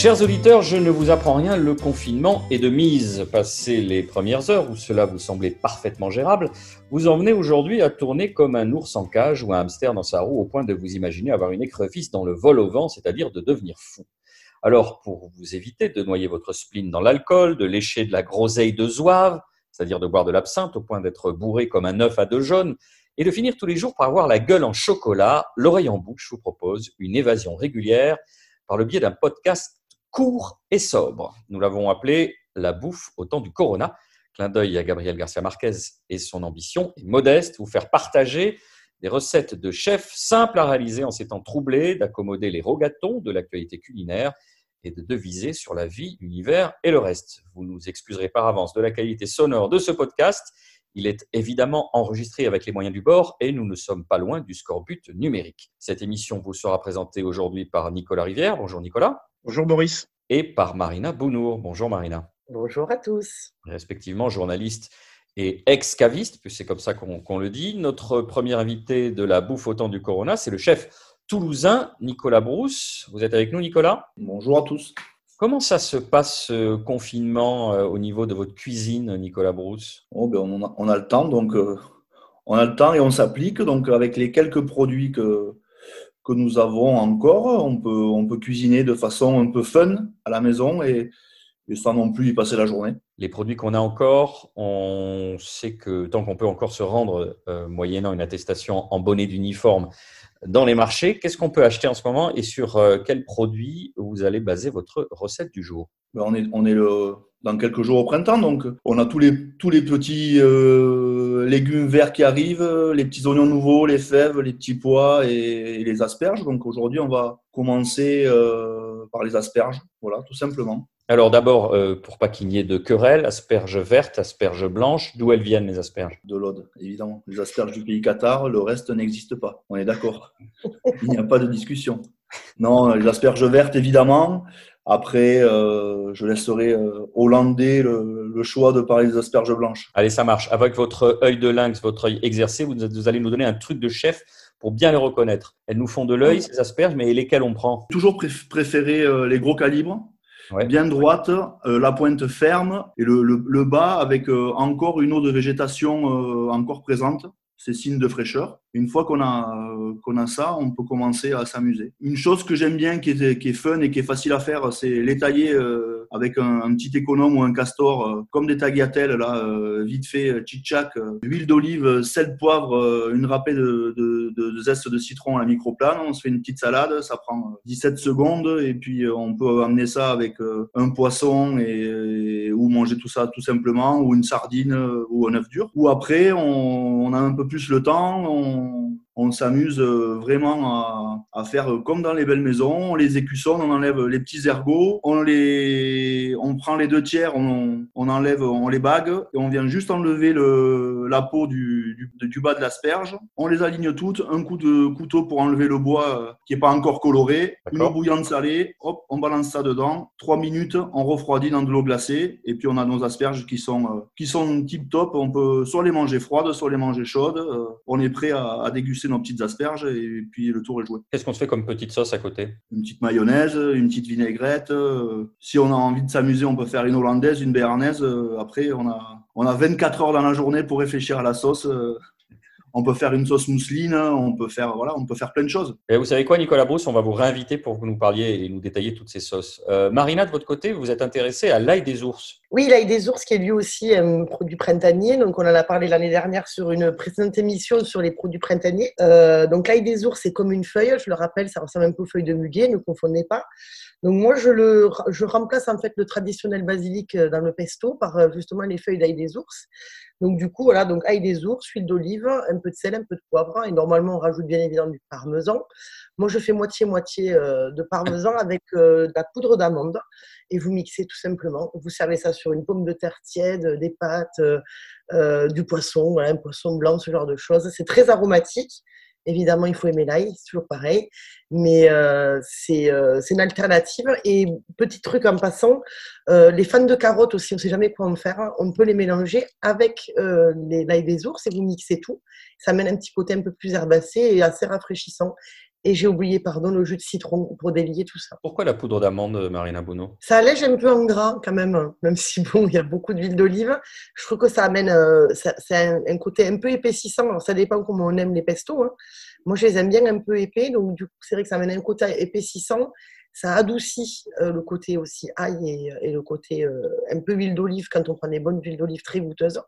Chers auditeurs, je ne vous apprends rien, le confinement est de mise. Passé les premières heures où cela vous semblait parfaitement gérable, vous en venez aujourd'hui à tourner comme un ours en cage ou un hamster dans sa roue au point de vous imaginer avoir une écrevisse dans le vol au vent, c'est-à-dire de devenir fou. Alors, pour vous éviter de noyer votre spleen dans l'alcool, de lécher de la groseille de zouave, c'est-à-dire de boire de l'absinthe au point d'être bourré comme un œuf à deux jaunes, et de finir tous les jours par avoir la gueule en chocolat, l'oreille en bouche, je vous propose une évasion régulière par le biais d'un podcast court et sobre. Nous l'avons appelé la bouffe au temps du corona. Clin d'œil à Gabriel Garcia Marquez et son ambition est modeste, vous faire partager des recettes de chefs simples à réaliser en ces temps troublés, d'accommoder les rogatons de l'actualité culinaire et de deviser sur la vie, l'univers et le reste. Vous nous excuserez par avance de la qualité sonore de ce podcast. Il est évidemment enregistré avec les moyens du bord et nous ne sommes pas loin du scorbut numérique. Cette émission vous sera présentée aujourd'hui par Nicolas Rivière. Bonjour Nicolas. Bonjour Boris. Et par Marina Bounour. Bonjour Marina. Bonjour à tous. Respectivement, journaliste et ex-caviste, puisque c'est comme ça qu'on le dit. Notre premier invité de la bouffe au temps du Corona, c'est le chef toulousain Nicolas Brousse. Vous êtes avec nous, Nicolas? Bonjour à tous. Comment ça se passe ce confinement euh, au niveau de votre cuisine, Nicolas Brousse? Oh, ben on, a, le temps, donc euh, on a le temps et on s'applique. Donc avec les quelques produits que, que nous avons encore, on peut, on peut cuisiner de façon un peu fun à la maison et, sans non plus y passer la journée. Les produits qu'on a encore, on sait que tant qu'on peut encore se rendre, euh, moyennant une attestation en bonnet d'uniforme, dans les marchés. Qu'est-ce qu'on peut acheter en ce moment et sur euh, quels produits vous allez baser votre recette du jour? Ben, On est, on est le, dans quelques jours au printemps, donc on a tous les, tous les petits euh, légumes verts qui arrivent, les petits oignons nouveaux, les fèves, les petits pois et, les asperges. Donc aujourd'hui, on va commencer par les asperges, voilà, tout simplement. Alors d'abord, euh, pour pas qu'il n'y ait de querelle, asperges vertes, asperges blanches, d'où elles viennent les asperges? De l'Aude, évidemment. Les asperges du pays Qatar, le reste n'existe pas. On est d'accord. Il n'y a pas de discussion. Non, les asperges vertes, évidemment. Après, euh, je laisserai euh, Hollandais le, choix de parler des asperges blanches. Allez, ça marche. Avec votre œil de lynx, votre œil exercé, vous, vous allez nous donner un truc de chef pour bien les reconnaître. Elles nous font de l'œil, ces asperges, mais lesquelles on prend? Toujours préférer les gros calibres bien droite, euh, la pointe ferme et le, bas avec euh, encore une eau de végétation euh, encore présente. C'est signe de fraîcheur. Une fois qu'on a, qu'on a ça, on peut commencer à s'amuser. Une chose que j'aime bien, qui est, qui est fun et qui est facile à faire, c'est l'étailler avec un, petit économe ou un castor, comme des tagliatelles, là, vite fait, tchitchak, huile d'olive, sel, poivre, une râpée de, zeste de citron à la microplane. On se fait une petite salade, ça prend 17 secondes et puis on peut amener ça avec un poisson et, ou manger tout ça tout simplement, ou une sardine ou un œuf dur. Ou après, on, a un peu plus le temps, on, on s'amuse euh, vraiment à, faire comme dans les belles maisons. On les écussonne, on enlève les petits ergots, on, les, on prend les deux tiers, on, enlève, on les bague et on vient juste enlever le, la peau du, du, bas de l'asperge. On les aligne toutes, un coup de couteau pour enlever le bois euh, qui n'est pas encore coloré, une eau bouillante salée, hop, on balance ça dedans. Trois minutes, on refroidit dans de l'eau glacée et puis on a nos asperges qui sont, euh, qui sont tip top. On peut soit les manger froides, soit les manger chaudes. On est prêt à, à déguster nos petites asperges et puis le tour est joué. Qu'est-ce qu'on se fait comme petite sauce à côté? Une petite mayonnaise, une petite vinaigrette. Euh, si on a envie de s'amuser, on peut faire une hollandaise, une béarnaise. Euh, après, on a, on a 24 heures dans la journée pour réfléchir à la sauce. Euh, on peut faire une sauce mousseline, on peut faire, voilà, on peut faire plein de choses. Et vous savez quoi, Nicolas Brousse? On va vous réinviter pour que vous nous parliez et nous détailler toutes ces sauces. Euh, Marina, de votre côté, vous êtes intéressée à l'ail des ours. Oui, l'ail des ours qui est lui aussi un produit printanier. Donc, on en a parlé l'année dernière sur une précédente émission sur les produits printaniers. Euh, donc, l'ail des ours, c'est comme une feuille. Je le rappelle, ça ressemble un peu aux feuilles de muguet, ne confondez pas. Donc, moi, je, le, je remplace en fait le traditionnel basilic euh, dans le pesto par justement les feuilles d'ail des ours. Donc du coup, voilà, donc ail des ours, huile d'olive, un peu de sel, un peu de poivre. Et normalement, on rajoute bien évidemment du parmesan. Moi, je fais moitié-moitié euh, de parmesan avec euh, de la poudre d'amande. Et vous mixez tout simplement. Vous servez ça sur une pomme de terre tiède, des pâtes, euh, du poisson, un poisson blanc, ce genre de choses. C'est très aromatique. Évidemment, il faut aimer l'ail, c'est toujours pareil. Mais euh, euh, c'est une alternative. Et petit truc en passant, euh, les fans de carottes aussi, on ne sait jamais quoi en faire. Hein. On peut les mélanger avec l'ail des ours et vous mixez tout. Ça amène un petit côté un peu plus herbacé et assez rafraîchissant. Et j'ai oublié, pardon, le jus de citron pour délier tout ça. Pourquoi la poudre d'amande, Marina Bouno Ça allège un peu en gras quand même, hein. même si bon, il y a beaucoup d'huile d'olive. Je trouve que ça amène, euh, c'est un, côté un peu épaississant. Alors ça dépend comment on aime les pestos. Hein. Moi, je les aime bien un peu épais, donc du coup, c'est vrai que ça amène un côté épaississant. Ça adoucit euh, le côté aussi ail et, le côté euh, un peu huile d'olive quand on prend des bonnes huiles d'olive très goûteuses.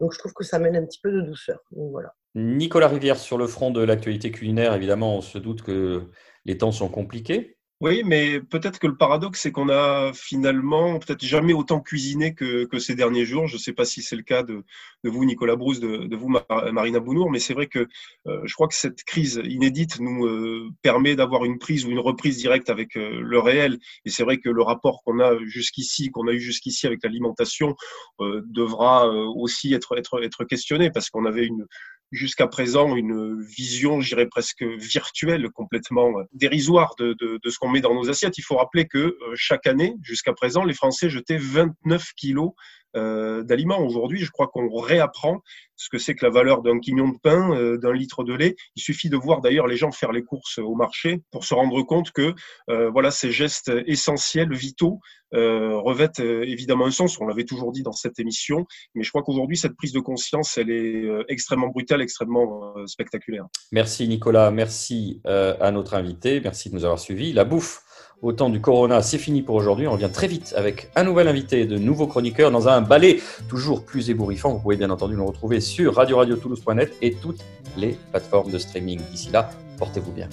Donc je trouve que ça amène un petit peu de douceur. Donc, voilà. Nicolas Rivière, sur le front de l'actualité culinaire, évidemment, on se doute que les temps sont compliqués. Oui, mais peut-être que le paradoxe, c'est qu'on a finalement peut-être jamais autant cuisiné que, ces derniers jours. Je ne sais pas si c'est le cas de, vous, Nicolas Brousse, de, vous, Marina Bounour, mais c'est vrai que euh, je crois que cette crise inédite nous euh, permet d'avoir une prise ou une reprise directe avec euh, le réel. Et c'est vrai que le rapport qu'on a jusqu'ici, qu'on a eu jusqu'ici avec l'alimentation, devra aussi être questionné parce qu'on avait une, jusqu'à présent une vision, j'irais presque virtuelle, complètement dérisoire de, de, de ce qu'on met dans nos assiettes. Il faut rappeler que euh, chaque année, jusqu'à présent, les Français jetaient 29 kilos euh, d'aliments. Aujourd'hui, je crois qu'on réapprend ce que c'est que la valeur d'un quignon de pain, euh, d'un litre de lait. Il suffit de voir d'ailleurs les gens faire les courses au marché pour se rendre compte que euh, voilà ces gestes essentiels, vitaux, revêtent évidemment un sens. On l'avait toujours dit dans cette émission, mais je crois qu'aujourd'hui cette prise de conscience, elle est extrêmement brutale, extrêmement spectaculaire. Merci Nicolas, merci à notre invité, merci de nous avoir suivis. La bouffe au temps du Corona, c'est fini pour aujourd'hui. On revient très vite avec un nouvel invité, de nouveaux chroniqueurs dans un ballet toujours plus ébouriffant. Vous pouvez bien entendu le retrouver sur radio-radio-toulouse.net et toutes les plateformes de streaming. D'ici là, portez-vous bien.